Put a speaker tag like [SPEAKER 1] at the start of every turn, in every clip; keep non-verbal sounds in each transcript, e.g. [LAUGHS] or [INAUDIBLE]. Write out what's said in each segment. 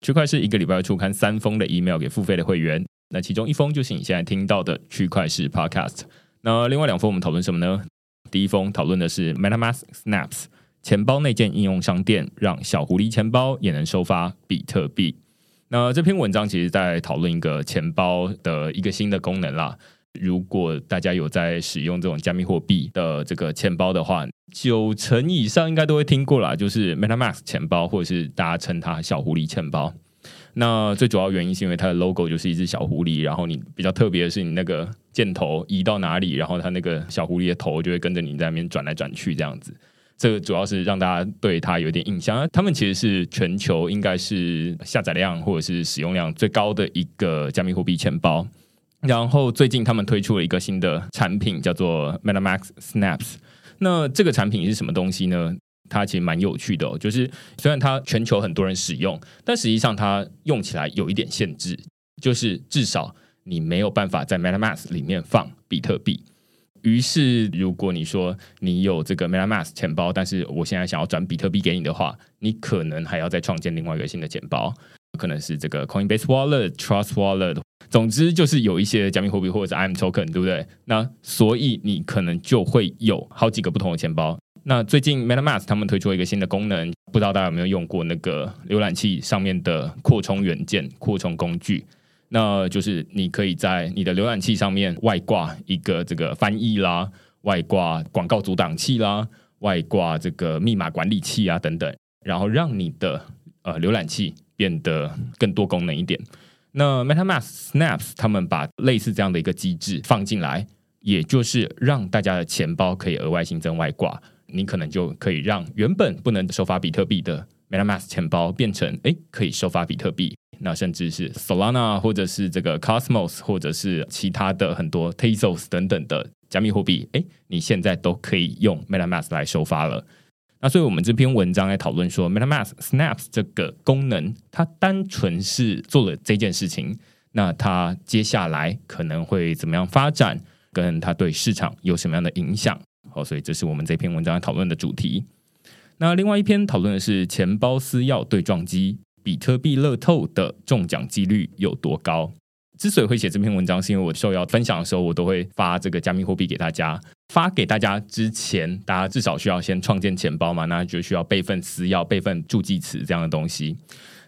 [SPEAKER 1] 区块是一个礼拜要出刊三封的 email 给付费的会员，那其中一封就是你现在听到的区块式 Podcast。那另外两封我们讨论什么呢？第一封讨论的是 MetaMask Snaps 钱包内建应用商店，让小狐狸钱包也能收发比特币。那这篇文章其实在讨论一个钱包的一个新的功能啦。如果大家有在使用这种加密货币的这个钱包的话，九成以上应该都会听过啦，就是 MetaMask 钱包，或者是大家称它小狐狸钱包。那最主要原因是因为它的 logo 就是一只小狐狸，然后你比较特别的是，你那个箭头移到哪里，然后它那个小狐狸的头就会跟着你在那边转来转去这样子。这个主要是让大家对它有点印象。他们其实是全球应该是下载量或者是使用量最高的一个加密货币钱包。然后最近他们推出了一个新的产品，叫做 MetaMask Snaps。那这个产品是什么东西呢？它其实蛮有趣的，就是虽然它全球很多人使用，但实际上它用起来有一点限制，就是至少你没有办法在 MetaMask 里面放比特币。于是如果你说你有这个 MetaMask 钱包，但是我现在想要转比特币给你的话，你可能还要再创建另外一个新的钱包，可能是这个 Coinbase Wallet、Trust Wallet。总之就是有一些加密货币或者是 IM Token，对不对？那所以你可能就会有好几个不同的钱包。那最近 MetaMask 他们推出了一个新的功能，不知道大家有没有用过那个浏览器上面的扩充元件、扩充工具？那就是你可以在你的浏览器上面外挂一个这个翻译啦，外挂广告阻挡器啦，外挂这个密码管理器啊等等，然后让你的呃浏览器变得更多功能一点。那 MetaMask Snaps 他们把类似这样的一个机制放进来，也就是让大家的钱包可以额外新增外挂，你可能就可以让原本不能收发比特币的 MetaMask 钱包变成诶可以收发比特币，那甚至是 Solana 或者是这个 Cosmos 或者是其他的很多 Tezos 等等的加密货币，诶你现在都可以用 MetaMask 来收发了。那所以，我们这篇文章来讨论说，MetaMask Snaps 这个功能，它单纯是做了这件事情，那它接下来可能会怎么样发展，跟它对市场有什么样的影响？好，所以这是我们这篇文章讨论的主题。那另外一篇讨论的是钱包私钥对撞机，比特币乐透的中奖几率有多高？之所以会写这篇文章，是因为我受邀分享的时候，我都会发这个加密货币给大家。发给大家之前，大家至少需要先创建钱包嘛，那就需要备份私钥、备份助记词这样的东西。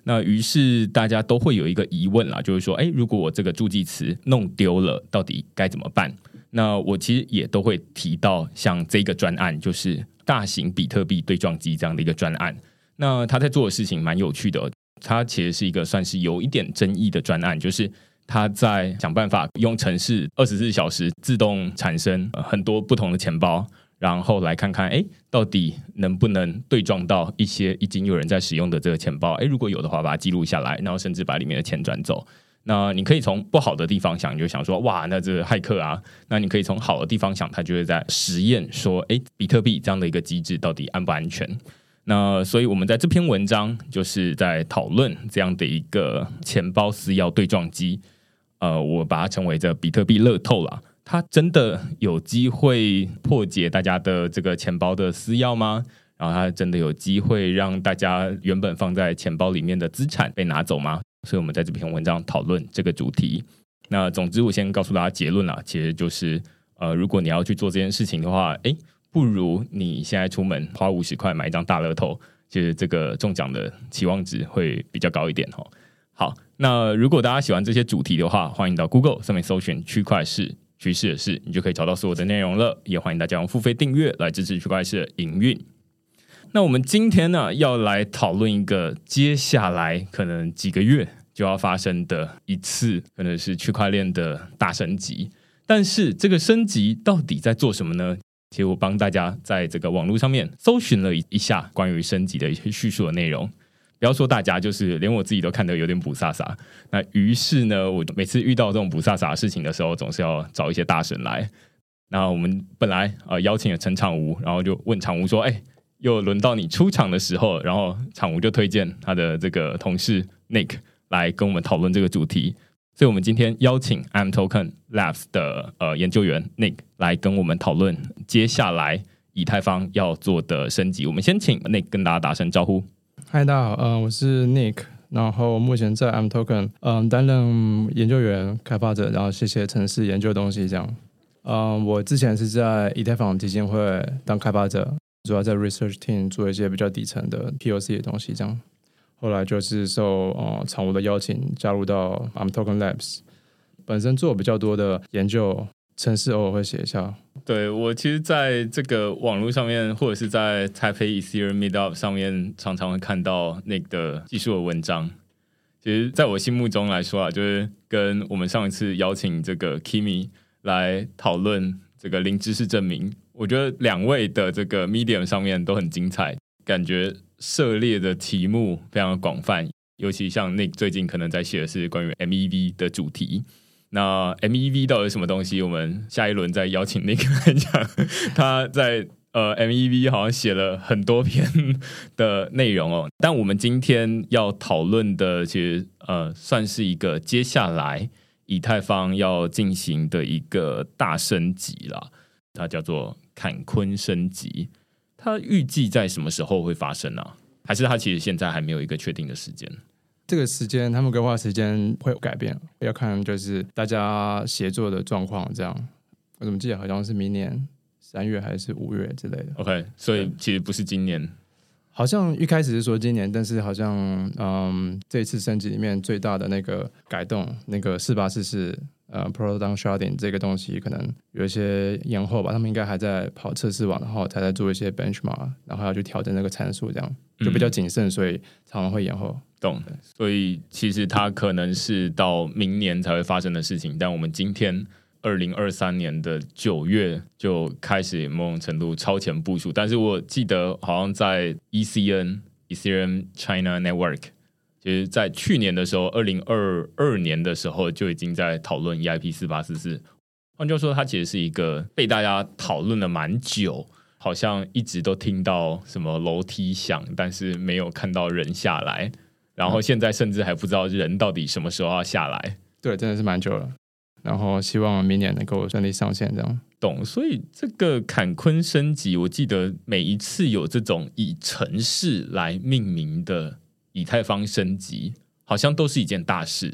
[SPEAKER 1] 那于是大家都会有一个疑问啦，就是说，诶，如果我这个助记词弄丢了，到底该怎么办？那我其实也都会提到像这个专案，就是大型比特币对撞机这样的一个专案。那他在做的事情蛮有趣的，他其实是一个算是有一点争议的专案，就是。他在想办法用程式二十四小时自动产生很多不同的钱包，然后来看看，哎，到底能不能对撞到一些已经有人在使用的这个钱包？哎，如果有的话，把它记录下来，然后甚至把里面的钱转走。那你可以从不好的地方想，你就想说，哇，那这个骇客啊。那你可以从好的地方想，他就是在实验说，哎，比特币这样的一个机制到底安不安全？那所以我们在这篇文章就是在讨论这样的一个钱包私钥对撞机。呃，我把它称为这比特币乐透啦，它真的有机会破解大家的这个钱包的私钥吗？然后它真的有机会让大家原本放在钱包里面的资产被拿走吗？所以我们在这篇文章讨论这个主题。那总之，我先告诉大家结论啦，其实就是，呃，如果你要去做这件事情的话，诶，不如你现在出门花五十块买一张大乐透，其实这个中奖的期望值会比较高一点哦。好，那如果大家喜欢这些主题的话，欢迎到 Google 上面搜寻区块势趋势的势，你就可以找到所有的内容了。也欢迎大家用付费订阅来支持区块势的营运。那我们今天呢，要来讨论一个接下来可能几个月。就要发生的一次，可能是区块链的大升级。但是这个升级到底在做什么呢？其实我帮大家在这个网络上面搜寻了一一下关于升级的一些叙述的内容。不要说大家，就是连我自己都看得有点雾煞煞。那于是呢，我每次遇到这种雾煞煞的事情的时候，总是要找一些大神来。那我们本来呃邀请了陈长吴，然后就问长吴说：“哎，又轮到你出场的时候。”然后长吴就推荐他的这个同事 Nick。来跟我们讨论这个主题，所以我们今天邀请 imToken Labs 的呃研究员 Nick 来跟我们讨论接下来以太坊要做的升级。我们先请 Nick 跟大家打声招呼。
[SPEAKER 2] 嗨，大家好，呃，我是 Nick，然后目前在 imToken 嗯、担任研究员、开发者，然后谢谢城市研究东西这样。嗯、我之前是在以太坊基金会当开发者，主要在 Research Team 做一些比较底层的 POC 的东西这样。后来就是受呃常务的邀请，加入到 imToken Labs，本身做比较多的研究，城市偶尔会写一下。
[SPEAKER 1] 对，我其实在这个网络上面，或者是在 Taipei Ethereum Meetup 上面，常常会看到那个技术的文章。其实，在我心目中来说啊，就是跟我们上一次邀请这个 Kimi 来讨论这个零知识证明，我觉得两位的这个 Medium 上面都很精彩，感觉。涉猎的题目非常的广泛，尤其像 Nick 最近可能在写的是关于 MEV 的主题。那 MEV 到底什么东西？我们下一轮再邀请那个来讲。[LAUGHS] 他在呃 MEV 好像写了很多篇的内容哦。但我们今天要讨论的，其实呃算是一个接下来以太坊要进行的一个大升级啦，它叫做坎昆升级。它预计在什么时候会发生呢、还是它其实现在还没有一个确定的时间？
[SPEAKER 2] 这个时间他们规划时间会有改变，要看就是大家协作的状况。这样，我怎么记得好像是明年三月还是五月之类的
[SPEAKER 1] ？OK，所以其实不是今年。
[SPEAKER 2] 好像一开始是说今年，但是好像嗯，这一次升级里面最大的那个改动，那个四八四四。呃，Proton Sharding 这个东西可能有一些延后吧，他们应该还在跑测试网，然后才在做一些 benchmark，然后要去调整那个参数，这样就比较谨慎，所以常常会延后。
[SPEAKER 1] 懂。所以其实它可能是到明年才会发生的事情，但我们今天二零二三年的九月就开始某种程度超前部署，但是我记得好像在 ECN Ethereum China Network。其实，在去年的时候，二零二二年的时候，就已经在讨论 EIP 四八四四。换句话说，它其实是一个被大家讨论了蛮久，好像一直都听到什么楼梯响，但是没有看到人下来。然后现在甚至还不知道人到底什么时候要下来。
[SPEAKER 2] 对，真的是蛮久了。然后希望明年能够顺利上线，这样。
[SPEAKER 1] 懂。所以这个坎昆升级，我记得每一次有这种以城市来命名的。以太坊升级好像都是一件大事，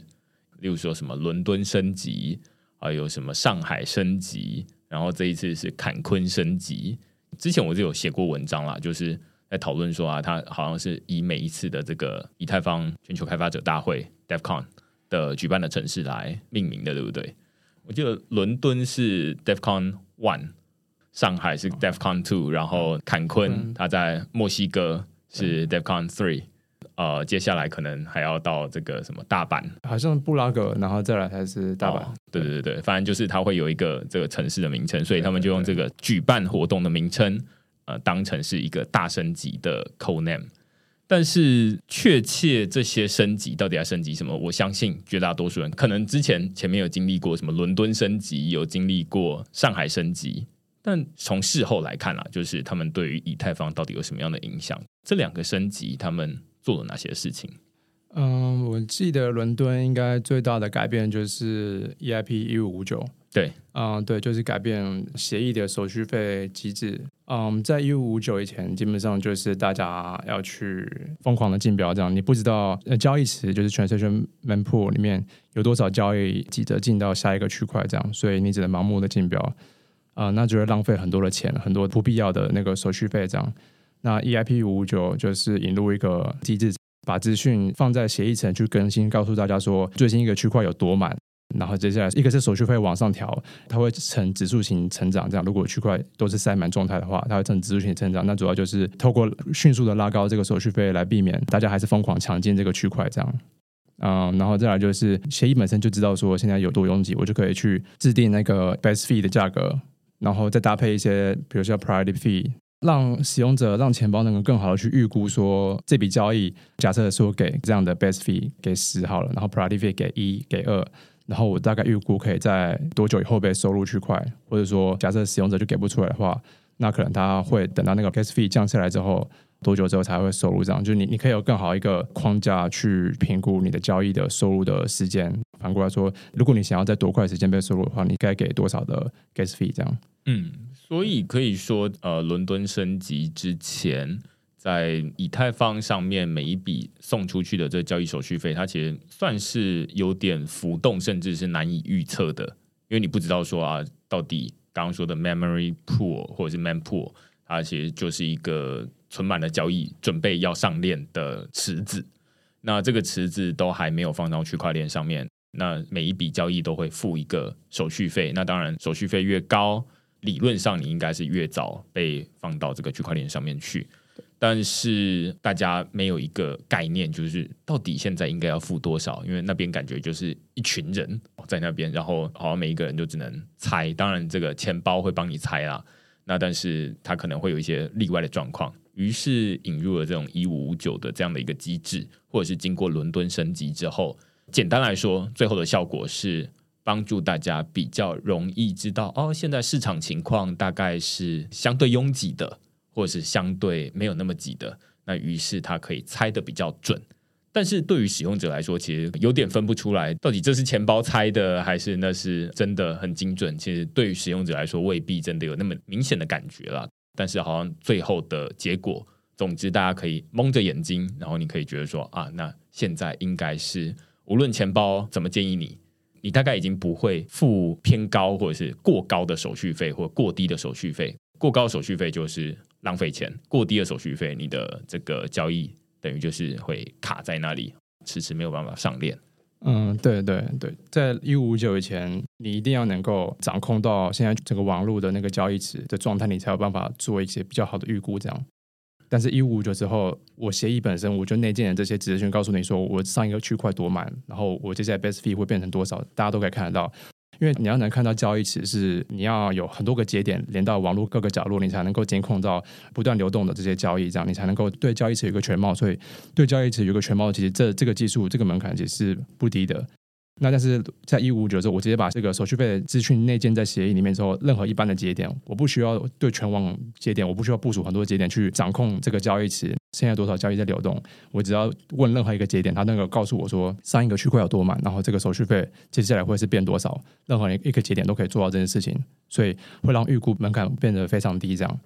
[SPEAKER 1] 例如说什么伦敦升级，还有什么上海升级，然后这一次是坎昆升级。之前我就有写过文章啦，就是在讨论说啊，它好像是以每一次的这个以太坊全球开发者大会 DevCon 的举办的城市来命名的，对不对？我记得伦敦是 DefCon One，上海是 DefCon Two，然后坎昆它在墨西哥是 DefCon Three。呃，接下来可能还要到这个什么大阪，
[SPEAKER 2] 好像布拉格，然后再来才是大阪。哦、对对对对，反正就是它会有一个这个城市的名称，所以他们就用这个举办活动的名称，呃，当成是一个大升级的 code name。但是确切这些升级到底要升级什么，我相信绝大多数人可能之前前面有经历过什么伦敦升级，有经历过上海升级，但从事后来看啊，就是他们对于以太坊到底有什么样的影响？这两个升级，他们。做了哪些事情？嗯，我记得伦敦应该最大的改变就是 EIP 一五五九
[SPEAKER 1] 对，
[SPEAKER 2] 嗯，对，就是改变协议的手续费机制。嗯，在一五五九以前，基本上就是大家要去疯狂的竞标，这样你不知道呃交易池就是 transaction mempool 里面有多少交易急着进到下一个区块，这样，所以你只能盲目的竞标，啊、嗯，那就会浪费很多的钱，很多不必要的那个手续费，这样。那 EIP 五五九就是引入一个机制，把资讯放在协议层去更新，告诉大家说最新一个区块有多满。然后接下来一个是手续费往上调，它会呈指数型成长。这样，如果区块都是塞满状态的话，它会呈指数型成长。那主要就是透过迅速的拉高这个手续费，来避免大家还是疯狂抢进这个区块。这样，嗯，然后再来就是协议本身就知道说现在有多拥挤，我就可以去制定那个 base fee 的价格，然后再搭配一些，比如说 priority fee，让使用者让钱包能够更好的去预估说这笔交易，假设说给这样的 base fee 给十好了，然后 priority fee 给一给二。然后我大概预估可以在多久以后被收入区块，或者说假设使用者就给不出来的话，那可能他会等到那个 gas fee 降下来之后，多久之后才会收入？这样就你你可以有更好一个框架去评估你的交易的收入的时间。反过来说，如果你想要在多快时间被收入的话，你该给多少的 gas fee？这样。
[SPEAKER 1] 嗯，所以可以说，呃，伦敦升级之前。在以太坊上面，每一笔送出去的这交易手续费，它其实算是有点浮动，甚至是难以预测的，因为你不知道说啊，到底刚刚说的 memory pool 或者是 mempool，它其实就是一个存满了交易，准备要上链的池子。那这个池子都还没有放到区块链上面，那每一笔交易都会付一个手续费。那当然，手续费越高，理论上你应该是越早被放到这个区块链上面去。但是大家没有一个概念，就是到底现在应该要付多少？因为那边感觉就是一群人在那边，然后好像每一个人就只能猜。当然，这个钱包会帮你猜啦。那但是它可能会有一些例外的状况，于是引入了这种一五五九的这样的一个机制，或者是经过伦敦升级之后，简单来说，最后的效果是帮助大家比较容易知道哦，现在市场情况大概是相对拥挤的。或者是相对没有那么挤的，那于是他可以猜得比较准。但是对于使用者来说，其实有点分不出来，到底这是钱包猜的，还是那是真的很精准。其实对于使用者来说，未必真的有那么明显的感觉了。但是好像最后的结果，总之大家可以蒙着眼睛，然后你可以觉得说啊，那现在应该是无论钱包怎么建议你，你大概已经不会付偏高或者是过高的手续费，或过低的手续费。过高手续费就是。浪费钱，过低的手续费，你的这个交易等于就是会卡在那里，迟迟没有办法上链。
[SPEAKER 2] 嗯，对对对，在一五五九以前，你一定要能够掌控到现在整个网络的那个交易池的状态，你才有办法做一些比较好的预估。这样，但是一五五九之后，我协议本身我就内建的这些指示权告诉你说，我上一个区块多满，然后我接下来 base fee 会变成多少，大家都可以看得到。因为你要能看到交易池，是你要有很多个节点连到网络各个角落，你才能够监控到不断流动的这些交易，这样你才能够对交易池有个全貌。所以对交易池有个全貌，其实这这个技术这个门槛其实是不低的。那但是在一五五九的时候，我直接把这个手续费的资讯内建在协议里面之后，任何一般的节点，我不需要对全网节点，我不需要部署很多节点去掌控这个交易池现在多少交易在流动，我只要问任何一个节点，它能够告诉我说上一个区块有多满，然后这个手续费接下来会是变多少，任何一个节点都可以做到这件事情，所以会让预估门槛变得非常低，这样。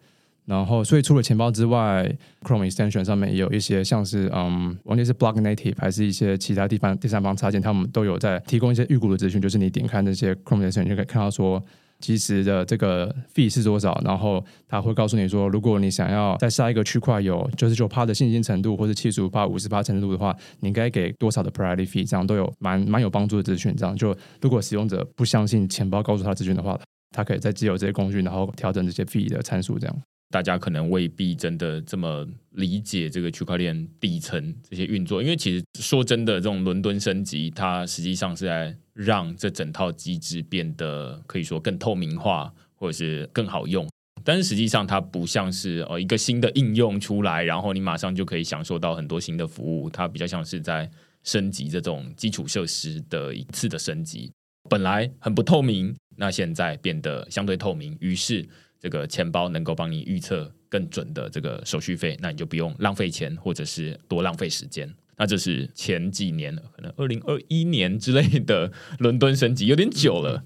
[SPEAKER 2] 然后，所以除了钱包之外，Chrome Extension 上面也有一些像是嗯，完全是 Block Native 还是一些其他地方第三方插件，他们都有在提供一些预估的资讯。就是你点开那些 Chrome Extension，就可以看到说，即时的这个 fee 是多少。然后他会告诉你说，如果你想要在下一个区块有九十九趴的信心程度，或是七十五趴、五十趴程度的话，你应该给多少的 Priority Fee，这样都有蛮蛮有帮助的资讯。这样就如果使用者不相信钱包告诉他资讯的话，他可以再借由这些工具，然后调整这些 fee 的参数，这样。
[SPEAKER 1] 大家可能未必真的这么理解这个区块链底层这些运作，因为其实说真的，这种伦敦升级，它实际上是在让这整套机制变得可以说更透明化，或者是更好用。但是实际上，它不像是哦一个新的应用出来，然后你马上就可以享受到很多新的服务。它比较像是在升级这种基础设施的一次的升级，本来很不透明，那现在变得相对透明，于是。这个钱包能够帮你预测更准的这个手续费，那你就不用浪费钱，或者是多浪费时间。那这是前几年，可能二零二一年之类的伦敦升级，有点久了。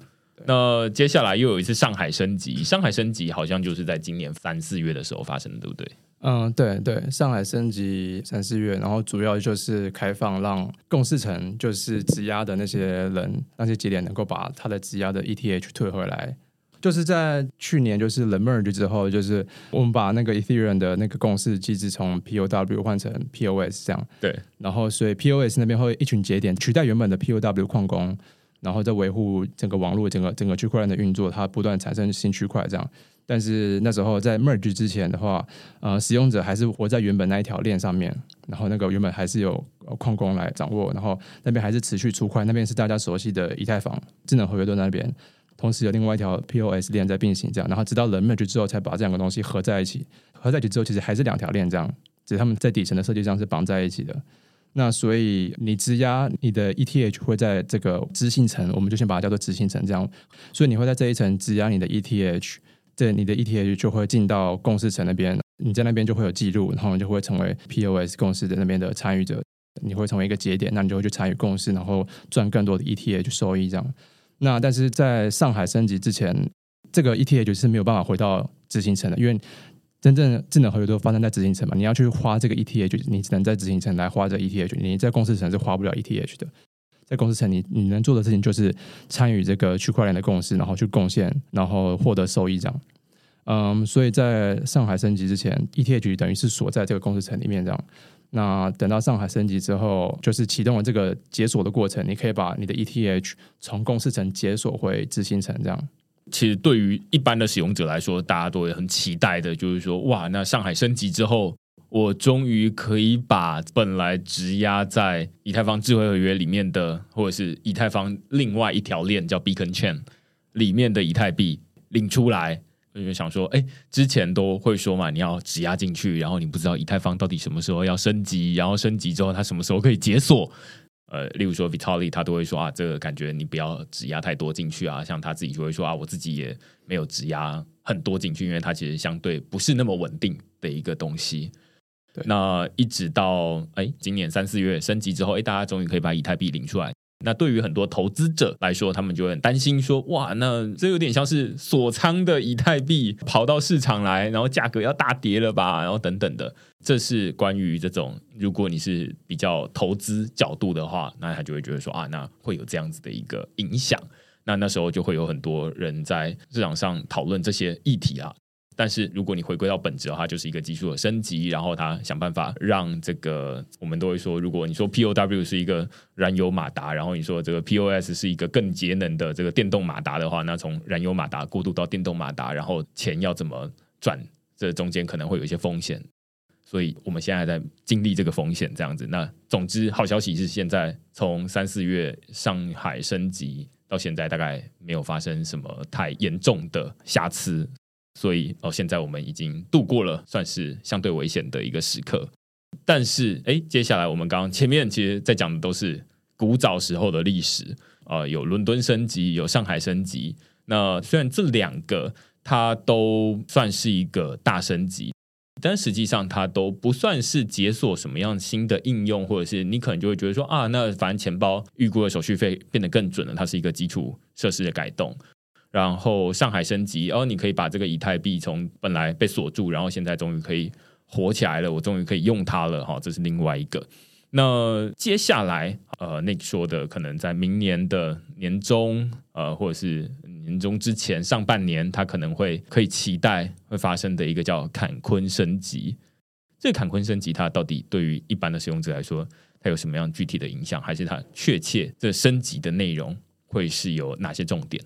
[SPEAKER 1] 那接下来又有一次上海升级，上海升级好像就是在今年三四月的时候发生的，对不对？
[SPEAKER 2] 嗯，对对，上海升级三四月，然后主要就是开放让共事层就是质押的那些人，那些节点能够把他的质押的 ETH 退回来。就是在去年就是 the merge 之后，就是我们把那个 Ethereum 的那个共识机制从 POW 换成 POS 这样。
[SPEAKER 1] 对，
[SPEAKER 2] 然后所以 POS 那边会一群节点取代原本的 POW 矿工。然后再维护整个网络、整个整个区块链的运作，它不断产生新区块这样。但是那时候在 merge 之前的话，呃，使用者还是活在原本那一条链上面，然后那个原本还是有矿工来掌握，然后那边还是持续出块，那边是大家熟悉的以太坊智能合约都那边，同时有另外一条 POS 链在并行这样。然后直到 the merge 之后，才把这两个东西合在一起。合在一起之后，其实还是两条链这样，只是他们在底层的设计上是绑在一起的。那所以你质押你的 ETH 会在这个执行层，我们就先把它叫做执行层这样。所以你会在这一层质押你的 ETH，这你的 ETH 就会进到共识层那边，你在那边就会有记录，然后你就会成为 POS 共识的那边的参与者，你会成为一个节点，那你就会去参与共识，然后赚更多的 ETH 收益这样。那但是在上海升级之前，这个 ETH 是没有办法回到执行层的，因为。真正智能合约都发生在执行层嘛？你要去花这个 ETH，你只能在执行层来花这 ETH，你在公司层是花不了 ETH 的。在公司层，你你能做的事情就是参与这个区块链的共识，然后去贡献，然后获得收益这样。嗯，所以在上海升级之前，ETH 等于是锁在这个共识层里面这样。那等到上海升级之后，就是启动了这个解锁的过程，你可以把你的 ETH 从共识层解锁回执行层这样。
[SPEAKER 1] 其实对于一般的使用者来说，大家都会很期待的，就是说，哇，那上海升级之后，我终于可以把本来质押在以太坊智慧合约里面的，或者是以太坊另外一条链叫 Beacon Chain 里面的以太币领出来。我就想说，哎，之前都会说嘛，你要质押进去，然后你不知道以太坊到底什么时候要升级，然后升级之后它什么时候可以解锁。呃，例如说 Vitalik 他都会说啊，这个感觉你不要质押太多进去啊。像他自己就会说啊，我自己也没有质押很多进去，因为它其实相对不是那么稳定的一个东西。
[SPEAKER 2] 对，
[SPEAKER 1] 那一直到哎今年三四月升级之后，哎，大家终于可以把以太币领出来。那对于很多投资者来说，他们就很担心说，哇，那这有点像是锁仓的以太币跑到市场来，然后价格要大跌了吧，然后等等的。这是关于这种，如果你是比较投资角度的话，那他就会觉得说啊，那会有这样子的一个影响。那那时候就会有很多人在市场上讨论这些议题啊。但是如果你回归到本质的话，就是一个技术的升级，然后他想办法让这个，我们都会说，如果你说 POW 是一个燃油马达，然后你说这个 POS 是一个更节能的这个电动马达的话，那从燃油马达过渡到电动马达，然后钱要怎么赚，这中间可能会有一些风险，所以我们现在在经历这个风险这样子。那总之，好消息是现在从三四月上海升级到现在，大概没有发生什么太严重的瑕疵。所以哦，现在我们已经度过了算是相对危险的一个时刻。但是，哎，接下来我们刚刚前面其实在讲的都是古早时候的历史啊，呃，有伦敦升级，有上海升级。那虽然这两个它都算是一个大升级，但实际上它都不算是解锁什么样新的应用，或者是你可能就会觉得说啊，那反正钱包预估的手续费变得更准了，它是一个基础设施的改动。然后上海升级，哦，你可以把这个以太币从本来被锁住，然后现在终于可以活起来了，我终于可以用它了，哈，这是另外一个。那接下来，呃那说的，可能在明年的年中，呃，或者是年中之前上半年，它可能会可以期待会发生的一个叫坎昆升级。这个坎昆升级，它到底对于一般的使用者来说，它有什么样具体的影响？还是它确切这升级的内容会是有哪些重点？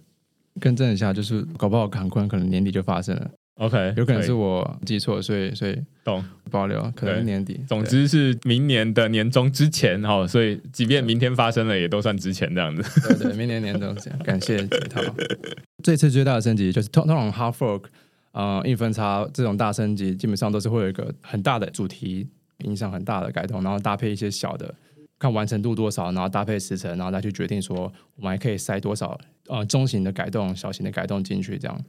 [SPEAKER 2] 更正一下，就是搞不好坎昆可能年底就发生了。
[SPEAKER 1] OK，
[SPEAKER 2] 有可能是我记错，所以所以
[SPEAKER 1] 懂
[SPEAKER 2] 保留，可能是年底。
[SPEAKER 1] 总之是明年的年终之前哈，所以即便明天发生了，也都算之前这样子。
[SPEAKER 2] 对对，明年年终前，感谢解套。[LAUGHS] 这次最大的升级就是通通常 hard fork，呃，硬分叉这种大升级，基本上都是会有一个很大的主题，影响很大的改动，然后搭配一些小的。看完成度多少，然后搭配时程，然后再去决定说我们还可以塞多少呃中型的改动、小型的改动进去这样。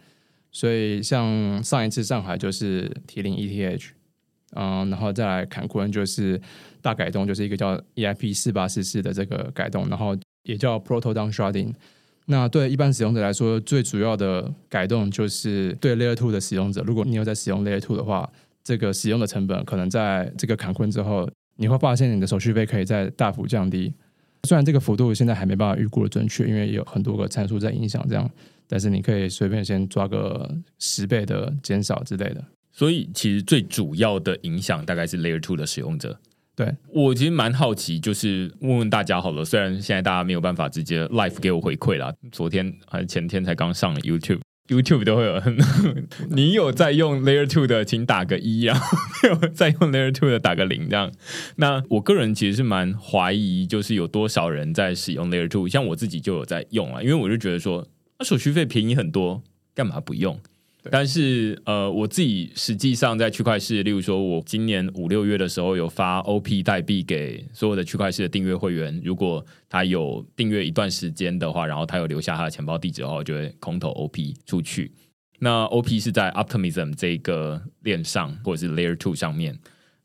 [SPEAKER 2] 所以像上一次上海就是提零 ETH，嗯，然后再来坎昆就是大改动，就是一个叫 EIP 四八四四的这个改动，然后也叫 Proto Downsharding。那对一般使用者来说，最主要的改动就是对 Layer Two 的使用者，如果你有在使用 Layer Two 的话，这个使用的成本可能在这个坎昆之后，你会发现你的手续费可以再大幅降低。虽然这个幅度现在还没办法预估的准确，因为有很多个参数在影响这样，但是你可以随便先抓个十倍的减少之类的。
[SPEAKER 1] 所以其实最主要的影响大概是 Layer Two 的使用者。
[SPEAKER 2] 对，
[SPEAKER 1] 我其实蛮好奇，就是问问大家好了。虽然现在大家没有办法直接 live 给我回馈啦，昨天还是前天才刚上了 YouTube 都会有。[LAUGHS] 你有在用 Layer Two 的，请打个一啊；没有在用 Layer Two 的，打个零这样。那我个人其实是蛮怀疑，就是有多少人在使用 Layer Two，像我自己就有在用啊，因为我就觉得说，那手续费便宜很多，干嘛不用？但是，呃，我自己实际上在区块市，例如说，我今年五六月的时候有发 OP 代币给所有的区块市的订阅会员，如果他有订阅一段时间的话，然后他有留下他的钱包地址的话，我就会空投 OP 出去。那 OP 是在 Optimism 这个链上，或者是 Layer Two 上面。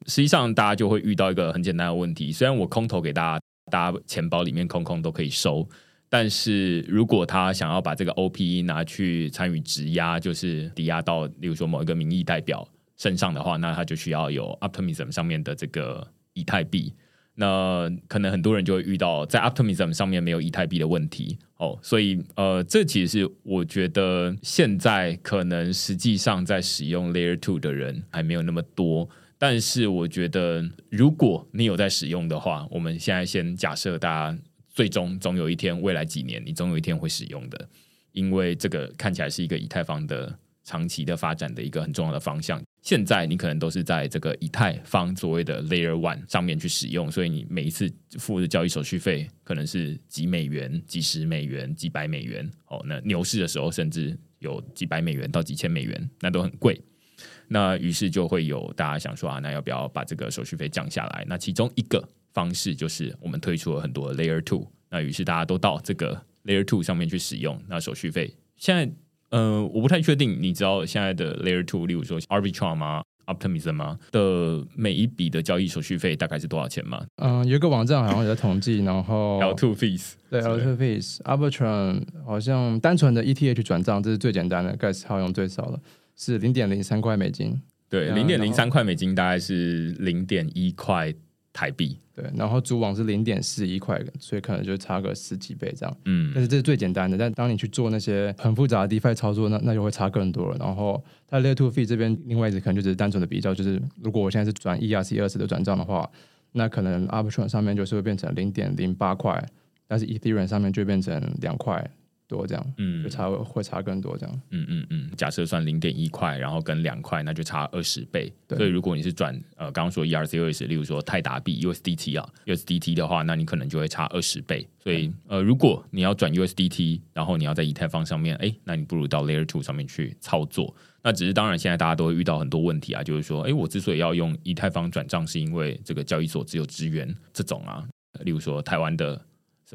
[SPEAKER 1] 实际上，大家就会遇到一个很简单的问题：虽然我空投给大家，大家钱包里面空空都可以收。但是如果他想要把这个 OP 拿去参与质押，就是抵押到，例如说某一个民意代表身上的话，那他就需要有 Optimism 上面的这个以太币。那可能很多人就会遇到在 Optimism 上面没有以太币的问题哦。所以呃，这其实是我觉得现在可能实际上在使用 Layer Two 的人还没有那么多。但是我觉得如果你有在使用的话，我们现在先假设大家。最终总有一天，未来几年你总有一天会使用的，因为这个看起来是一个以太坊的长期的发展的一个很重要的方向。现在你可能都是在这个以太坊所谓的 Layer One 上面去使用，所以你每一次付的交易手续费可能是几美元、几十美元、几百美元。哦，那牛市的时候甚至有几百美元到几千美元，那都很贵。那于是就会有大家想说啊，那要不要把这个手续费降下来？那其中一个。方式就是我们推出了很多 Layer Two，那于是大家都到这个 Layer Two 上面去使用。那手续费现在，呃，我不太确定，你知道现在的 Layer Two，例如说 Arbitrum 吗？Optimism 吗？的每一笔的交易手续费大概是多少钱吗？
[SPEAKER 2] 嗯，有一个网站好像有在统计，然后
[SPEAKER 1] L Two fees
[SPEAKER 2] 对 L Two fees，Arbitrum 好像单纯的 ETH 转账这是最简单的，Gas 耗用最少的，是零点零三块美金。
[SPEAKER 1] 对，零点零三块美金大概是零点一块。台币
[SPEAKER 2] 对，然后主网是零点四一块，所以可能就差个十几倍这样。
[SPEAKER 1] 嗯，
[SPEAKER 2] 但是这是最简单的。但当你去做那些很复杂的 DeFi 操作，那那就会差更多了。然后它 Layer Two Fee 这边另外一只可能就只是单纯的比较，就是如果我现在是转 ERC 二十的转账的话，那可能 Arbitrum 上面就是会变成零点零八块，但是 Ethereum 上面就变成两块。多这样，嗯，就差会差更多这样，
[SPEAKER 1] 嗯嗯嗯。假设算零点一块，然后跟两块，那就差二十倍。
[SPEAKER 2] 对
[SPEAKER 1] 所以如果你是转呃，刚刚说 ERC20，例如说泰达币 USDT 啊，USDT 的话，那你可能就会差二十倍。所以呃，如果你要转 USDT，然后你要在以太坊上面，哎，那你不如到 Layer Two 上面去操作。那只是当然，现在大家都会遇到很多问题啊，就是说，哎，我之所以要用以太坊转账，是因为这个交易所只有支援这种啊，例如说台湾的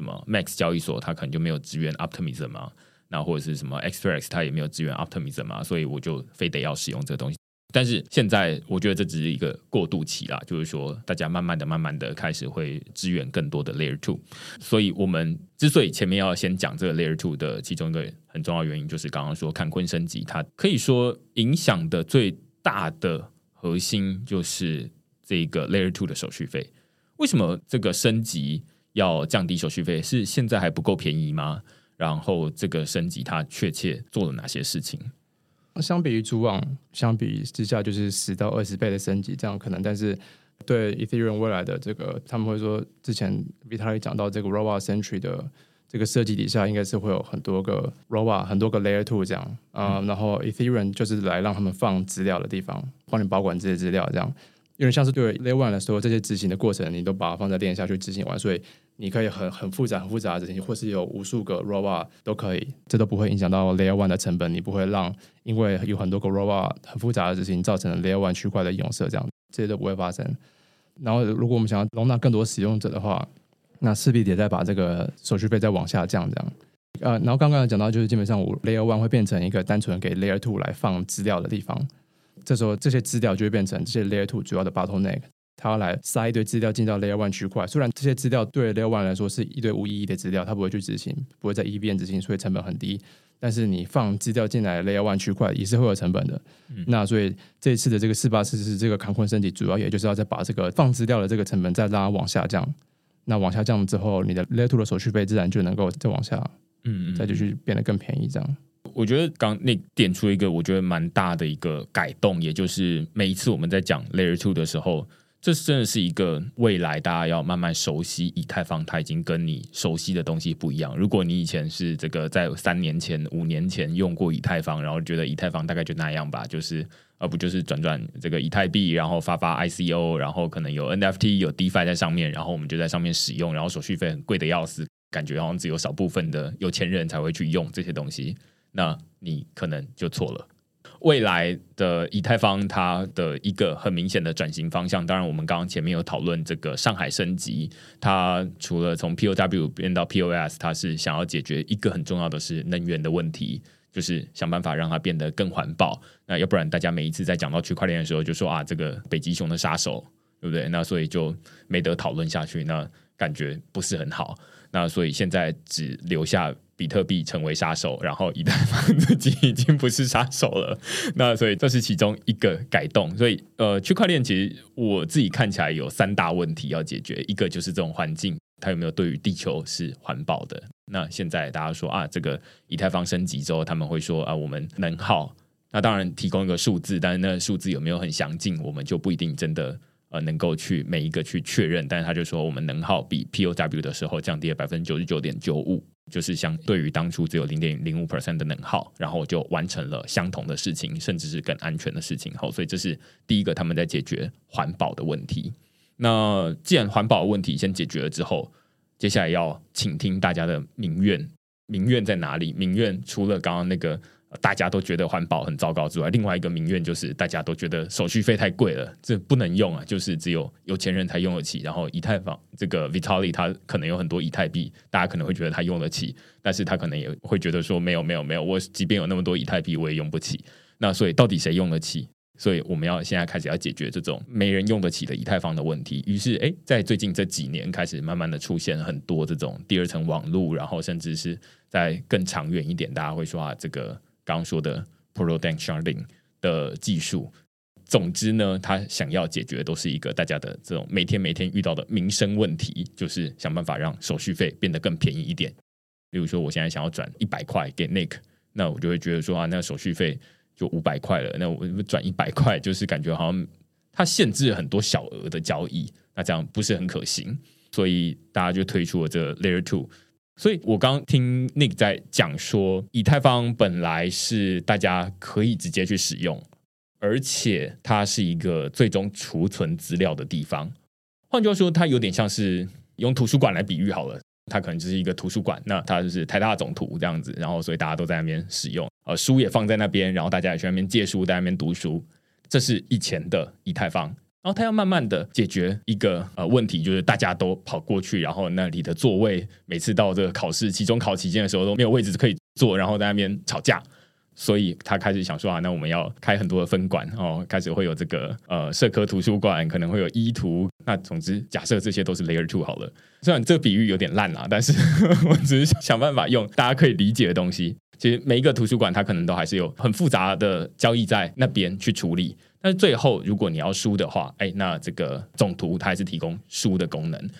[SPEAKER 1] 什么 Max 交易所，它可能就没有支援 Optimism 嘛。那或者是什么 XRX 它也没有支援 Optimism 嘛，所以我就非得要使用这个东西。但是现在我觉得这只是一个过渡期啦，就是说大家慢慢的、慢慢的开始会支援更多的 Layer Two。所以我们之所以前面要先讲这个 Layer Two 的其中一个很重要原因，就是刚刚说看昆升级，它可以说影响的最大的核心就是这个 Layer Two 的手续费。为什么这个升级要降低手续费？是现在还不够便宜吗？然后这个升级，它确切做了哪些事情？
[SPEAKER 2] 相比于主网，相比之下就是十到二十倍的升级，这样可能。但是对 Ethereum 未来的这个，他们会说，之前 Vitalik 讲到这个 Robot Century 的这个设计底下，应该是会有很多个 ROBOT，很多个 Layer Two 这样啊。嗯、然后 Ethereum 就是来让他们放资料的地方，帮你保管这些资料，这样有点像是对 Layer One 来说，这些执行的过程，你都把它放在链下去执行完，所以。你可以很很复杂很复杂的事情，或是有无数个 robot 都可以，这都不会影响到 Layer One 的成本。你不会让因为有很多个 robot 很复杂的事情造成了 Layer One 区块的拥塞，这样这些都不会发生。然后，如果我们想要容纳更多使用者的话，那势必得再把这个手续费再往下降，这样。呃，然后刚刚讲到，就是基本上我 Layer One 会变成一个单纯给 Layer Two 来放资料的地方，这时候这些资料就会变成这些 Layer Two 主要的 bottleneck。它要来塞一堆资料进到 Layer One 区块。虽然这些资料对 Layer One 来说是一堆无意义的资料，它不会去执行，不会在 EVM 执行，所以成本很低。但是你放资料进来 Layer One 区块也是会有成本的。嗯、那所以这一次的这个四八四四这个康困升级，主要也就是要再把这个放资料的这个成本再拉往下降。那往下降之后，你的 Layer Two 的手续费自然就能够再往下，嗯，嗯，再继续变得更便宜。这样，
[SPEAKER 1] 我觉得刚那点出一个我觉得蛮大的一个改动，也就是每一次我们在讲 Layer Two 的时候，这真的是一个未来大家要慢慢熟悉以太坊，它已经跟你熟悉的东西不一样。如果你以前是这个在三年前、五年前用过以太坊，然后觉得以太坊大概就那样吧，就是。而不就是转转这个以太币，然后发发 ICO，然后可能有 NFT 有 DeFi 在上面，然后我们就在上面使用，然后手续费很贵的要死，感觉好像只有少部分的有钱人才会去用这些东西。那你可能就错了。未来的以太坊它的一个很明显的转型方向，当然我们刚刚前面有讨论这个上海升级，它除了从 POW 变到 POS，它是想要解决一个很重要的是能源的问题。就是想办法让它变得更环保，那要不然大家每一次在讲到区块链的时候，就说啊，这个北极熊的杀手，对不对？那所以就没得讨论下去，那感觉不是很好。那所以现在只留下比特币成为杀手，然后以太坊 [LAUGHS] 自己已经不是杀手了。那所以这是其中一个改动。所以呃，区块链其实我自己看起来有三大问题要解决，一个就是这种环境。它有没有对于地球是环保的？那现在大家说啊，这个以太坊升级之后，他们会说啊，我们能耗。那当然提供一个数字，但是那数字有没有很详尽，我们就不一定真的呃能够去每一个去确认。但是他就说，我们能耗比 POW 的时候降低了百分之九十九点九五，就是相对于当初只有零点零五 percent 的能耗，然后就完成了相同的事情，甚至是更安全的事情。好，所以这是第一个他们在解决环保的问题。那既然环保问题先解决了之后，接下来要倾听大家的民怨。民怨在哪里？民怨除了刚刚那个大家都觉得环保很糟糕之外，另外一个民怨就是大家都觉得手续费太贵了，这不能用啊！就是只有有钱人才用得起。然后以太坊这个 Vitalik 他可能有很多以太币，大家可能会觉得他用得起，但是他可能也会觉得说没有没有没有，我即便有那么多以太币，我也用不起。那所以到底谁用得起？所以我们要现在开始要解决这种没人用得起的以太坊的问题。于是，哎，在最近这几年开始慢慢的出现很多这种第二层网络，然后甚至是在更长远一点，大家会说啊，这个刚刚说的 Proto Sharding 的技术。总之呢，他想要解决的都是一个大家的这种每天每天遇到的民生问题，就是想办法让手续费变得更便宜一点。例如说，我现在想要转一百块给 Nick，那我就会觉得说啊，那手续费。就五百块了，那我转一百块，就是感觉好像它限制很多小额的交易，那这样不是很可行，所以大家就推出了这个 Layer Two。所以我刚听 Nick 在讲说，以太坊本来是大家可以直接去使用，而且它是一个最终储存资料的地方。换句话说，它有点像是用图书馆来比喻好了。它可能就是一个图书馆，那它就是台大总图这样子，然后所以大家都在那边使用，呃，书也放在那边，然后大家也去那边借书，在那边读书。这是以前的以太坊，然后他要慢慢的解决一个呃问题，就是大家都跑过去，然后那里的座位每次到这个考试、期中考期间的时候都没有位置可以坐，然后在那边吵架。所以他开始想说啊，那我们要开很多的分馆哦，开始会有这个呃社科图书馆，可能会有依图。那总之，假设这些都是 Layer Two 好了。虽然这比喻有点烂啦，但是我只是想办法用大家可以理解的东西。其实每一个图书馆它可能都还是有很复杂的交易在那边去处理。但是最后，如果你要输的话，哎，那这个总图它还是提供输的功能。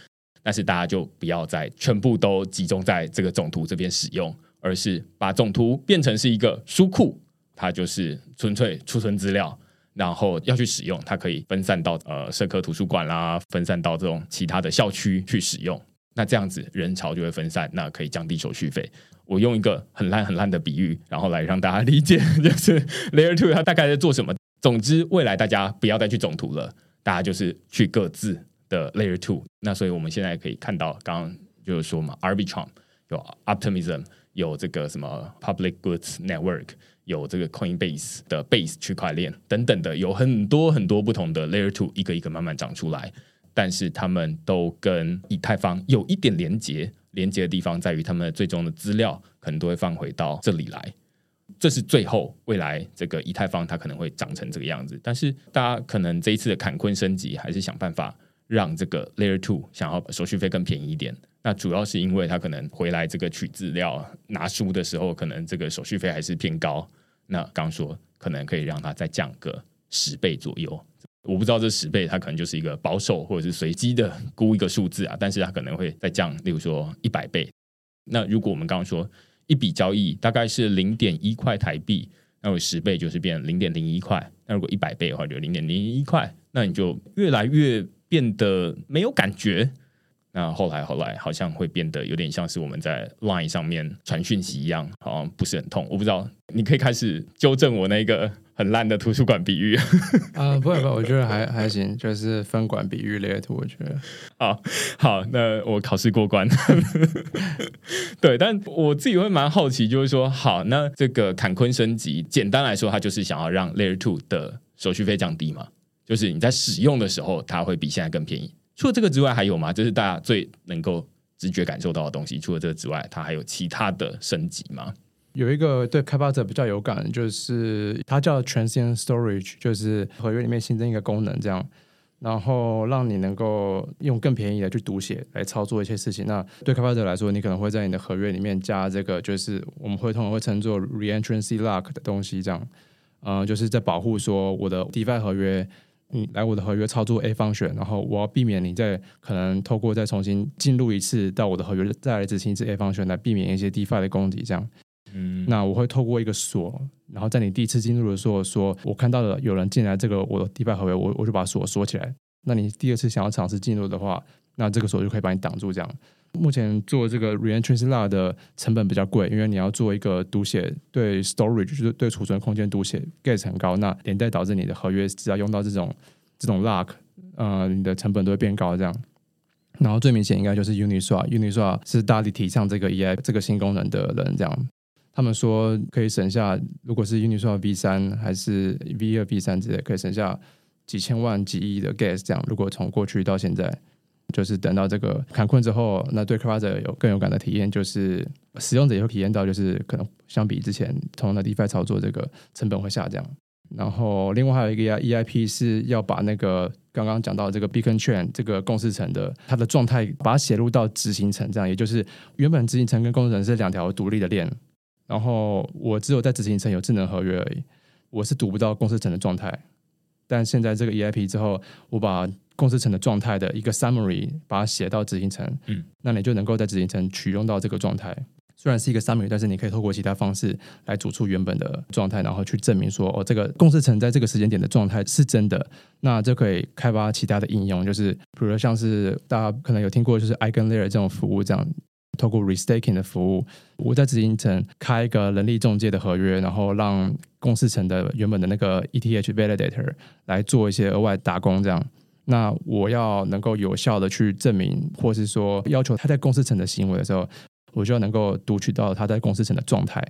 [SPEAKER 1] 但是大家就不要再全部都集中在这个总图这边使用。而是把总图变成是一个书库，它就是纯粹储存资料，然后要去使用，它可以分散到呃社科图书馆啦，分散到这种其他的校区去使用。那这样子人潮就会分散，那可以降低手续费。我用一个很烂很烂的比喻，然后来让大家理解，[LAUGHS] 就是 Layer Two 它大概在做什么。总之，未来大家不要再去总图了，大家就是去各自的 Layer Two。那所以我们现在可以看到，刚刚就是说嘛，Arbitrum 有 Optimism。有这个什么 Public Goods Network，有这个 Coinbase 的 Base 区块链等等的，有很多很多不同的 Layer Two，一个一个慢慢长出来。但是他们都跟以太坊有一点连接，连接的地方在于他们最终的资料可能都会放回到这里来。这是最后未来这个以太坊它可能会长成这个样子。但是大家可能这一次的坎昆升级，还是想办法让这个 Layer Two 想要手续费更便宜一点。那主要是因为他可能回来这个取资料、拿书的时候，可能这个手续费还是偏高。那刚说可能可以让它再降个十倍左右，我不知道这十倍它可能就是一个保守或者是随机的估一个数字啊，但是它可能会再降，例如说一百倍。那如果我们刚刚说一笔交易大概是零点一块台币，那有十倍就是变零点零一块。那如果一百倍的话，就零点零一块，那你就越来越变得没有感觉。那后来后来好像会变得有点像是我们在 Line 上面传讯息一样，好像不是很痛。我不知道，你可以开始纠正我那个很烂的图书馆比喻。[LAUGHS]
[SPEAKER 2] 啊，不会不会，我觉得还还行，就是分管比喻类图，我觉得。
[SPEAKER 1] 好，好，那我考试过关。[LAUGHS] 对，但我自己会蛮好奇，就是说，好，那这个坎昆升级，简单来说，它就是想要让 Layer Two 的手续费降低嘛，就是你在使用的时候，它会比现在更便宜。除了这个之外，还有吗？这是大家最能够直觉感受到的东西。除了这个之外，它还有其他的升级吗？
[SPEAKER 2] 有一个对开发者比较有感，就是它叫 Transient Storage，就是合约里面新增一个功能，这样，然后让你能够用更便宜的去读写来操作一些事情。那对开发者来说，你可能会在你的合约里面加这个，就是我们会通常会称作 Reentrancy Lock 的东西，这样，呃，就是在保护说我的 DeFi 合约。你来我的合约操作 A 方选然后我要避免你再可能透过再重新进入一次到我的合约，再来执行一次 A 方选来避免一些 DeFi 的攻击，这样。嗯，那我会透过一个锁，然后在你第一次进入的时候说，我看到了有人进来这个我的迪拜合约，我我就把锁锁起来。那你第二次想要尝试进入的话，那这个锁就可以把你挡住，这样。目前做这个 reentrance Lock 的成本比较贵，因为你要做一个读写对 storage 就是对储存空间读写 gas 很高，那连带导致你的合约只要用到这种这种 lock，呃，你的成本都会变高这样。然后最明显应该就是 Uniswap，Uniswap 是大力提倡这个 EI 这个新功能的人这样。他们说可以省下，如果是 Uniswap V 三还是 V 二 V 三之类，可以省下几千万几亿的 gas 这样。如果从过去到现在。就是等到这个坎昆之后，那对开发者有更有感的体验，就是使用者也会体验到，就是可能相比之前同样的 DeFi 操作，这个成本会下降。然后另外还有一个 EIP 是要把那个刚刚讲到这个 Beacon Chain 这个共识层的它的状态，把它写入到执行层，这样也就是原本执行层跟共识层是两条独立的链，然后我只有在执行层有智能合约而已，我是读不到公司层的状态。但现在这个 EIP 之后，我把公司层的状态的一个 summary，把它写到执行层，嗯，那你就能够在执行层取用到这个状态。虽然是一个 summary，但是你可以透过其他方式来组出原本的状态，然后去证明说，哦，这个公司层在这个时间点的状态是真的。那就可以开发其他的应用，就是比如说像是大家可能有听过，就是 EigenLayer 这种服务，这样透过 restaking 的服务，我在执行层开一个人力中介的合约，然后让公司层的原本的那个 ETH validator 来做一些额外打工，这样。那我要能够有效的去证明，或是说要求他在公司层的行为的时候，我就要能够读取到他在公司层的状态，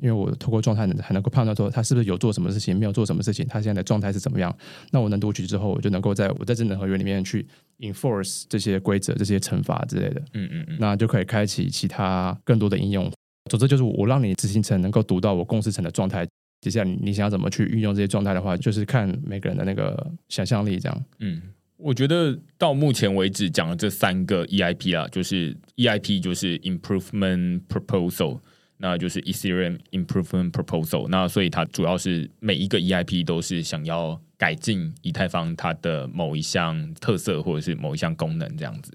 [SPEAKER 2] 因为我透过状态能还能够判断说他是不是有做什么事情，没有做什么事情，他现在的状态是怎么样。那我能读取之后，我就能够在我在智能合约里面去 enforce 这些规则、这些惩罚之类的。嗯嗯嗯，那就可以开启其他更多的应用。总之就是我让你执行层能够读到我共识层的状态。接下来你你想要怎么去运用这些状态的话，就是看每个人的那个想象力这样。嗯。
[SPEAKER 1] 我觉得到目前为止讲的这三个 EIP 啊，就是 EIP 就是 Improvement Proposal，那就是 Ethereum Improvement Proposal，那所以它主要是每一个 EIP 都是想要改进以太坊它的某一项特色或者是某一项功能这样子。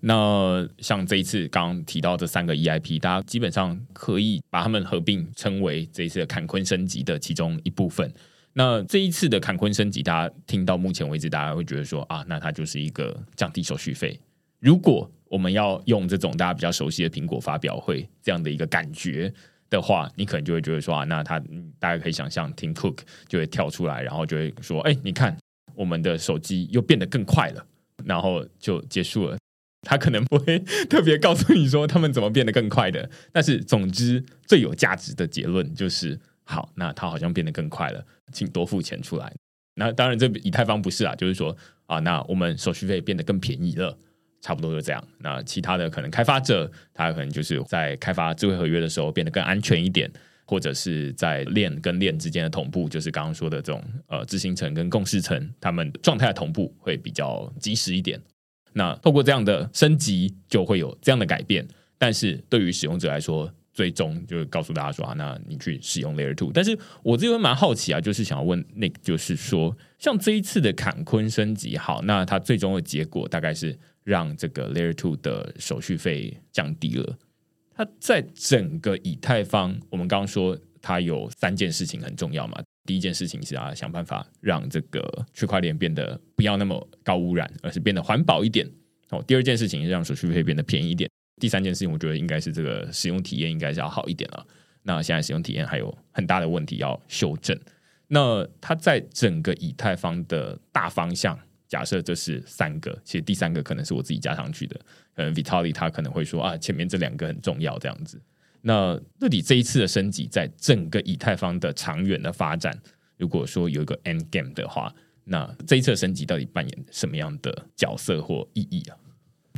[SPEAKER 1] 那像这一次刚刚提到这三个 EIP，大家基本上可以把它们合并称为这一次的坎昆升级的其中一部分。那这一次的坎昆升级，大家听到目前为止，大家会觉得说啊，那它就是一个降低手续费。如果我们要用这种大家比较熟悉的苹果发表会这样的一个感觉的话，你可能就会觉得说啊，那他大家可以想象听 Cook 就会跳出来，然后就会说，哎，你看我们的手机又变得更快了，然后就结束了。他可能不会特别告诉你说他们怎么变得更快的，但是总之最有价值的结论就是。好，那它好像变得更快了，请多付钱出来。那当然，这以太坊不是啊，就是说啊，那我们手续费变得更便宜了，差不多就这样。那其他的可能开发者，他可能就是在开发智慧合约的时候变得更安全一点，或者是在链跟链之间的同步，就是刚刚说的这种呃执行层跟共识层，他们状态的同步会比较及时一点。那透过这样的升级，就会有这样的改变。但是对于使用者来说，最终就是告诉大家说啊，那你去使用 Layer Two。但是我这边蛮好奇啊，就是想要问 Nick，就是说，像这一次的坎昆升级，好，那它最终的结果大概是让这个 Layer Two 的手续费降低了。它在整个以太坊，我们刚刚说它有三件事情很重要嘛。第一件事情是啊，想办法让这个区块链变得不要那么高污染，而是变得环保一点。哦，第二件事情是让手续费变得便宜一点。第三件事情，我觉得应该是这个使用体验应该是要好一点了。那现在使用体验还有很大的问题要修正。那它在整个以太坊的大方向，假设这是三个，其实第三个可能是我自己加上去的。可能 Vitali 他可能会说啊，前面这两个很重要这样子。那到底这一次的升级，在整个以太坊的长远的发展，如果说有一个 end game 的话，那这一次升级到底扮演什么样的角色或意义啊？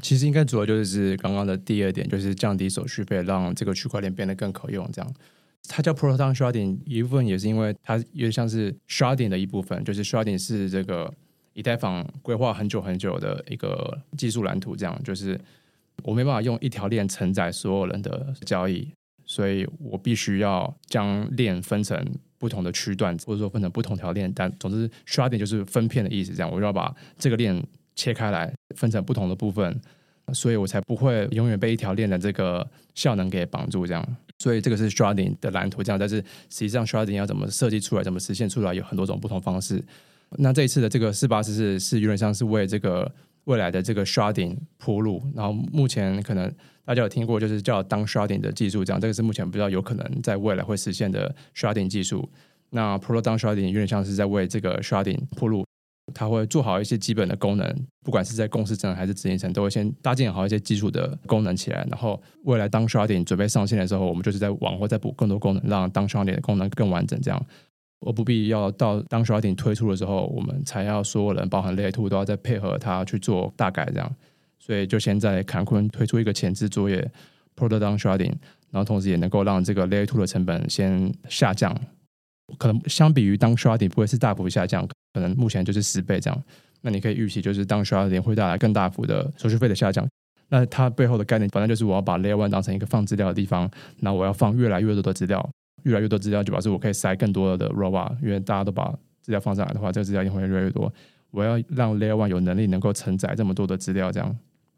[SPEAKER 2] 其实应该主要就是刚刚的第二点，就是降低手续费，让这个区块链变得更可用。这样，它叫 Proton Sharding，一部分也是因为它有点像是 Sharding 的一部分，就是 Sharding 是这个以太坊规划很久很久的一个技术蓝图。这样，就是我没办法用一条链承载所有人的交易，所以我必须要将链分成不同的区段，或者说分成不同条链。但总之，Sharding 就是分片的意思。这样，我就要把这个链。切开来，分成不同的部分，所以我才不会永远被一条链的这个效能给绑住。这样，所以这个是 Sharding 的蓝图。这样，但是实际上 Sharding 要怎么设计出来，怎么实现出来，有很多种不同方式。那这一次的这个四八四是是有点像是为这个未来的这个 Sharding 铺路。然后目前可能大家有听过，就是叫 Dawn Sharding 的技术。这样，这个是目前比较有可能在未来会实现的 Sharding 技术。那 Proto Dawn Sharding 有点像是在为这个 Sharding 铺路。它会做好一些基本的功能，不管是在共识层还是执行层，都会先搭建好一些基础的功能起来。然后未来当 Sharding 准备上线的时候，我们就是在往后再补更多功能，让当 Sharding 的功能更完整。这样，而不必要到当 Sharding 推出的时候，我们才要所有人，包含 Layer Two 都要再配合它去做大改。这样，所以就先在坎昆推出一个前置作业 p r o t o down Sharding，然后同时也能够让这个 Layer Two 的成本先下降。可能相比于当 Sharding 不会是大幅下降。可能目前就是十倍这样，那你可以预期就是当 Sharding 会带来更大幅的手续费的下降。那它背后的概念，反正就是我要把 Layer One 当成一个放资料的地方，那我要放越来越多的资料，越来越多资料就表示我可以塞更多的 Robot，因为大家都把资料放上来的话，这个资料一定会越来越多。我要让 Layer One 有能力能够承载这么多的资料，这样。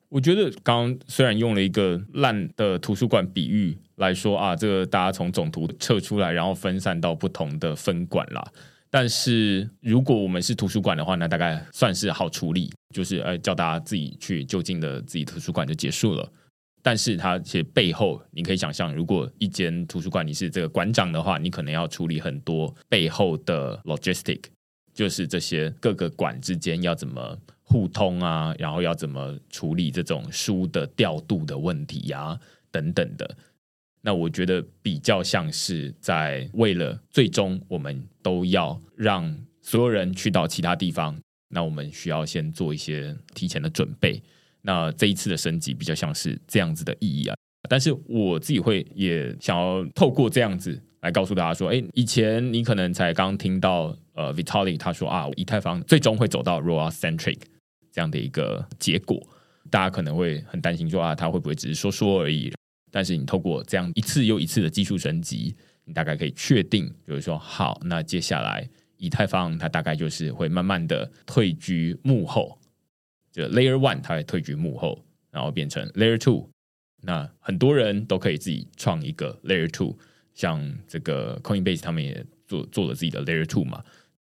[SPEAKER 1] 我觉得刚刚虽然用了一个烂的图书馆比喻来说啊，这个大家从总图撤出来，然后分散到不同的分馆啦。但是如果我们是图书馆的话，那大概算是好处理，就是呃叫大家自己去就近的自己图书馆就结束了。但是它其实背后，你可以想象，如果一间图书馆你是这个馆长的话，你可能要处理很多背后的 logistic，就是这些各个馆之间要怎么互通啊，然后要怎么处理这种书的调度的问题呀、等等的。那我觉得比较像是在为了最终我们都要让所有人去到其他地方，那我们需要先做一些提前的准备。那这一次的升级比较像是这样子的意义啊。但是我自己会也想要透过这样子来告诉大家说，哎，以前你可能才刚听到呃 Vitalik 他说啊，以太坊最终会走到 ROA centric 这样的一个结果，大家可能会很担心说啊，他会不会只是说说而已？但是你透过这样一次又一次的技术升级，你大概可以确定，就是说，好，那接下来以太坊它大概就是会慢慢的退居幕后，就 Layer One 它退居幕后，然后变成 Layer Two，那很多人都可以自己创一个 Layer Two，像这个 Coinbase 他们也做做了自己的 Layer Two 嘛。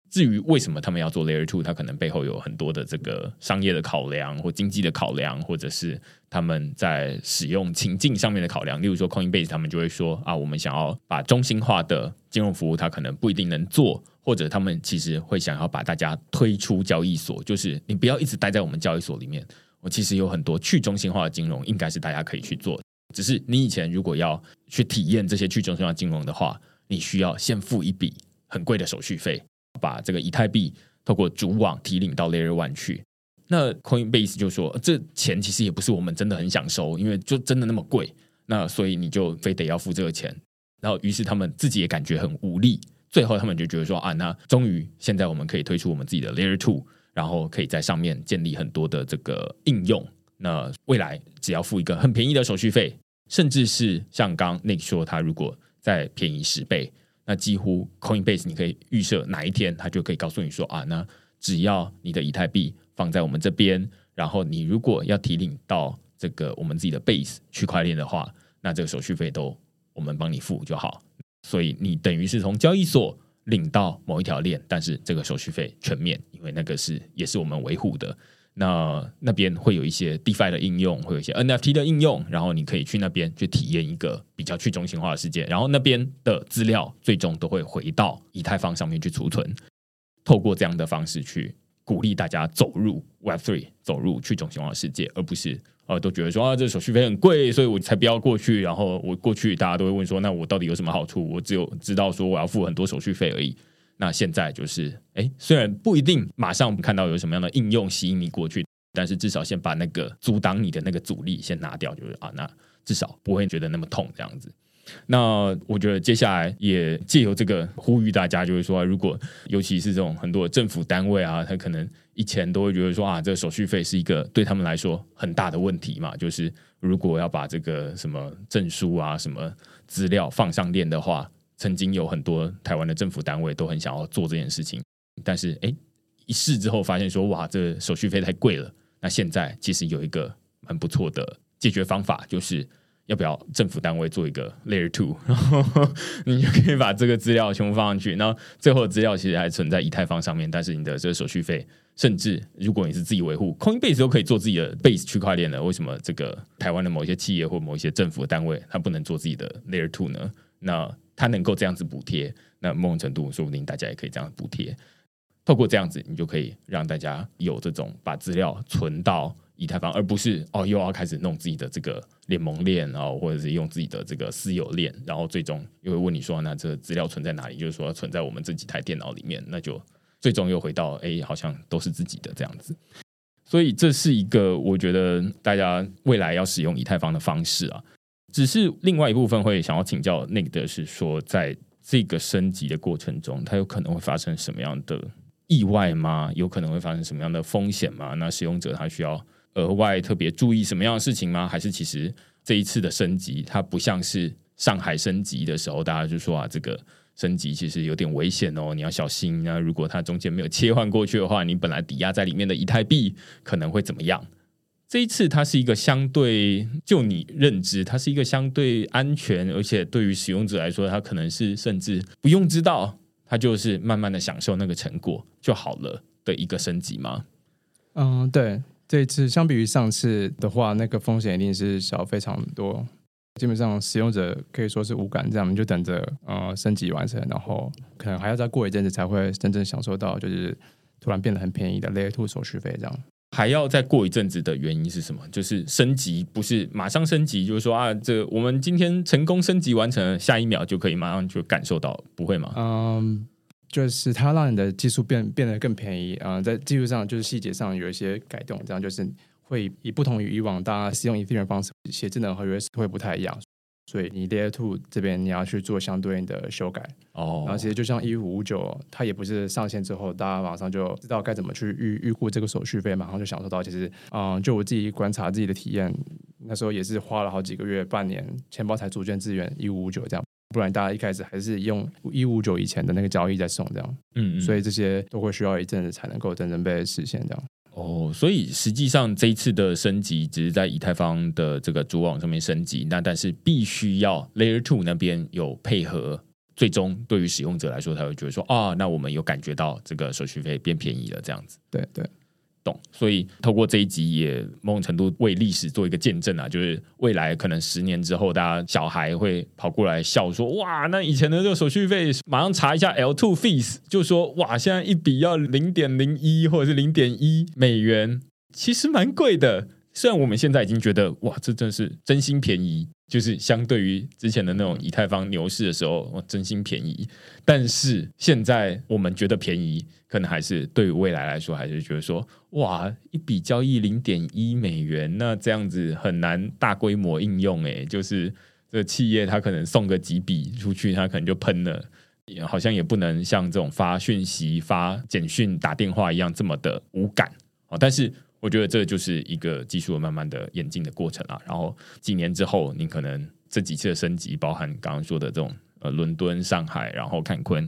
[SPEAKER 1] 至于为什么他们要做 Layer Two，它可能背后有很多的这个商业的考量，或经济的考量，或者是他们在使用情境上面的考量。例如说，Coinbase 他们就会说啊，我们想要把中心化的金融服务，它可能不一定能做，或者他们其实会想要把大家推出交易所，就是你不要一直待在我们交易所里面。我其实有很多去中心化的金融，应该是大家可以去做。只是你以前如果要去体验这些去中心化金融的话，你需要先付一笔很贵的手续费。把这个以太币透过主网提领到 Layer One 去，那 Coinbase 就说，这钱其实也不是我们真的很想收，因为就真的那么贵，那所以你就非得要付这个钱。然后于是他们自己也感觉很无力，最后他们就觉得说啊，那终于现在我们可以推出我们自己的 Layer Two，然后可以在上面建立很多的这个应用。那未来只要付一个很便宜的手续费，甚至是像刚 Nick 说，他如果再便宜十倍，那几乎 Coinbase 你可以预设哪一天他就可以告诉你说啊，那只要你的以太币放在我们这边，然后你如果要提领到这个我们自己的 Base 区块链的话，那这个手续费都我们帮你付就好。所以你等于是从交易所领到某一条链，但是这个手续费全免，因为那个是也是我们维护的。那那边会有一些 DeFi 的应用，会有一些 NFT 的应用，然后你可以去那边去体验一个比较去中心化的世界。然后那边的资料最终都会回到以太坊上面去储存。透过这样的方式去鼓励大家走入 Web3，走入去中心化的世界，而不是呃都觉得说啊这手续费很贵，所以我才不要过去。然后我过去大家都会问说，那我到底有什么好处？我只有知道说我要付很多手续费而已。那现在就是，哎，虽然不一定马上看到有什么样的应用吸引你过去，但是至少先把那个阻挡你的那个阻力先拿掉，就是啊，那至少不会觉得那么痛这样子。那我觉得接下来也借由这个呼吁大家，就是说，如果尤其是这种很多政府单位啊，他可能以前都会觉得说啊，这个手续费是一个对他们来说很大的问题嘛，就是如果要把这个什么证书啊、什么资料放上链的话。曾经有很多台湾的政府单位都很想要做这件事情，但是哎，一试之后发现说哇，这手续费太贵了。那现在其实有一个蛮不错的解决方法，就是要不要政府单位做一个 Layer Two，[LAUGHS] 然后你就可以把这个资料全部放上去。然后最后的资料其实还存在以太坊上面，但是你的这个手续费，甚至如果你是自己维护，Coinbase 都可以做自己的 Base 区块链的。为什么这个台湾的某一些企业或某一些政府单位，它不能做自己的 Layer Two 呢？那它能够这样子补贴，那某种程度说不定大家也可以这样补贴。透过这样子，你就可以让大家有这种把资料存到以太坊，而不是哦又要开始弄自己的这个联盟链，然后或者是用自己的这个私有链，然后最终又会问你说，那这资料存在哪里？就是说存在我们这几台电脑里面，那就最终又回到哎，好像都是自己的这样子。所以这是一个我觉得大家未来要使用以太坊的方式啊。只是另外一部分会想要请教那个的是说，在这个升级的过程中，它有可能会发生什么样的意外吗？有可能会发生什么样的风险吗？那使用者他需要额外特别注意什么样的事情吗？还是其实这一次的升级，它不像是上海升级的时候，大家就说啊，这个升级其实有点危险哦，你要小心。那如果它中间没有切换过去的话，你本来抵押在里面的以太币可能会怎么样？这一次，它是一个相对，就你认知，它是一个相对安全，而且对于使用者来说，它可能是甚至不用知道，它就是慢慢的享受那个成果就好了的一个升级吗？
[SPEAKER 2] 嗯，对，这一次相比于上次的话，那个风险一定是小非常多。基本上使用者可以说是无感，这样你就等着呃升级完成，然后可能还要再过一阵子才会真正享受到，就是突然变得很便宜的 Layer Two 手续费这样。
[SPEAKER 1] 还要再过一阵子的原因是什么？就是升级不是马上升级，就是说啊，这我们今天成功升级完成，下一秒就可以马上就感受到，不会吗？
[SPEAKER 2] 嗯，就是它让你的技术变变得更便宜啊、嗯，在技术上就是细节上有一些改动，这样就是会以不同于以往大家使用 Ethereum 方式写智能合约会不太一样。所以你 Layer Two 这边你要去做相对应的修改哦，然后其实就像一五五九，它也不是上线之后大家马上就知道该怎么去预预估这个手续费，马上就享受到。其实，嗯，就我自己观察自己的体验，那时候也是花了好几个月、半年，钱包才逐渐支援一五五九这样，不然大家一开始还是用一五五九以前的那个交易在送这样，嗯，嗯，所以这些都会需要一阵子才能够真正被实现这样。
[SPEAKER 1] 哦，所以实际上这一次的升级只是在以太坊的这个主网上面升级，那但是必须要 Layer Two 那边有配合，最终对于使用者来说，他会觉得说啊，那我们有感觉到这个手续费变便宜了，这样子。
[SPEAKER 2] 对对。
[SPEAKER 1] 懂，所以透过这一集也某种程度为历史做一个见证啊，就是未来可能十年之后，大家小孩会跑过来笑说：“哇，那以前的这个手续费，马上查一下 L two fees，就说哇，现在一笔要零点零一或者是零点一美元，其实蛮贵的。虽然我们现在已经觉得哇，这真是真心便宜。”就是相对于之前的那种以太坊牛市的时候，我真心便宜。但是现在我们觉得便宜，可能还是对于未来来说，还是觉得说，哇，一笔交易零点一美元，那这样子很难大规模应用诶。就是这个企业它可能送个几笔出去，它可能就喷了，好像也不能像这种发讯息、发简讯、打电话一样这么的无感啊。但是我觉得这就是一个技术慢慢的演进的过程啊。然后几年之后，你可能这几次的升级，包含刚刚说的这种呃伦敦、上海，然后坎昆。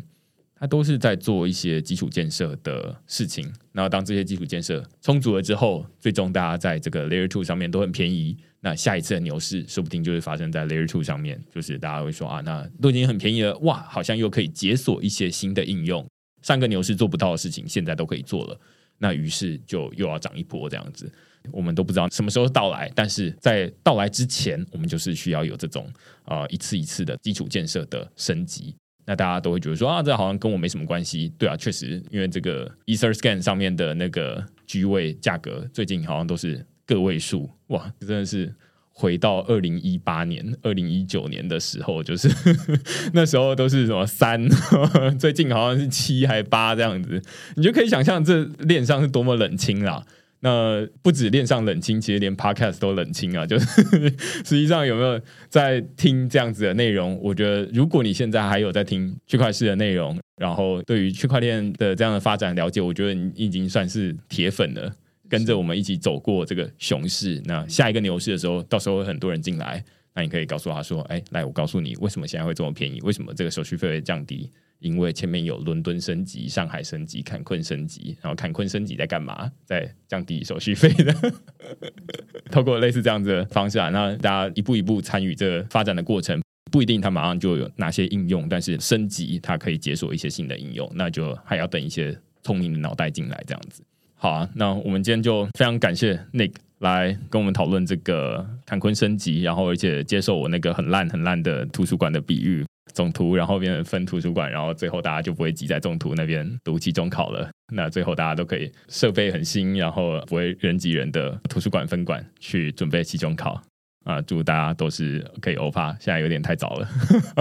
[SPEAKER 1] 它都是在做一些基础建设的事情，那当这些基础建设充足了之后，最终大家在这个 Layer Two 上面都很便宜，那下一次的牛市说不定就是发生在 Layer Two 上面，就是大家会说啊，那都已经很便宜了，哇，好像又可以解锁一些新的应用，上个牛市做不到的事情，现在都可以做了，那于是就又要涨一波这样子，我们都不知道什么时候到来，但是在到来之前，我们就是需要有这种啊、一次一次的基础建设的升级。那大家都会觉得说啊，这好像跟我没什么关系。对啊，确实，因为这个 EtherScan 上面的那个居位价格最近好像都是个位数，哇，真的是回到二零一八年、二零一九年的时候，就是 [LAUGHS] 那时候都是什么三，[LAUGHS] 最近好像是七还八这样子，你就可以想象这链上是多么冷清啦。那不止链上冷清，其实连 Podcast 都冷清啊！就是 [LAUGHS] 实际上有没有在听这样子的内容？我觉得，如果你现在还有在听区块链的内容，然后对于区块链的这样的发展了解，我觉得你已经算是铁粉了，跟着我们一起走过这个熊市。那下一个牛市的时候，到时候会很多人进来，那你可以告诉他说：“哎，来，我告诉你为什么现在会这么便宜？为什么这个手续费会降低？”因为前面有伦敦升级、上海升级、坎昆升级，然后坎昆升级在干嘛？在降低手续费的。[LAUGHS] 透过类似这样子的方式啊，那大家一步一步参与这个发展的过程，不一定它马上就有哪些应用，但是升级它可以解锁一些新的应用，那就还要等一些聪明的脑袋进来这样子。好啊，那我们今天就非常感谢 Nick 来跟我们讨论这个坎昆升级，然后而且接受我那个很烂很烂的图书馆的比喻。总图，然后变成分图书馆，然后最后大家就不会挤在总图那边读期中考了。那最后大家都可以设备很新，然后不会人挤人的图书馆分馆去准备期中考啊！祝大家都是可以欧趴，现在有点太早了。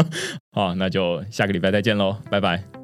[SPEAKER 1] [LAUGHS] 好，那就下个礼拜再见喽，拜拜。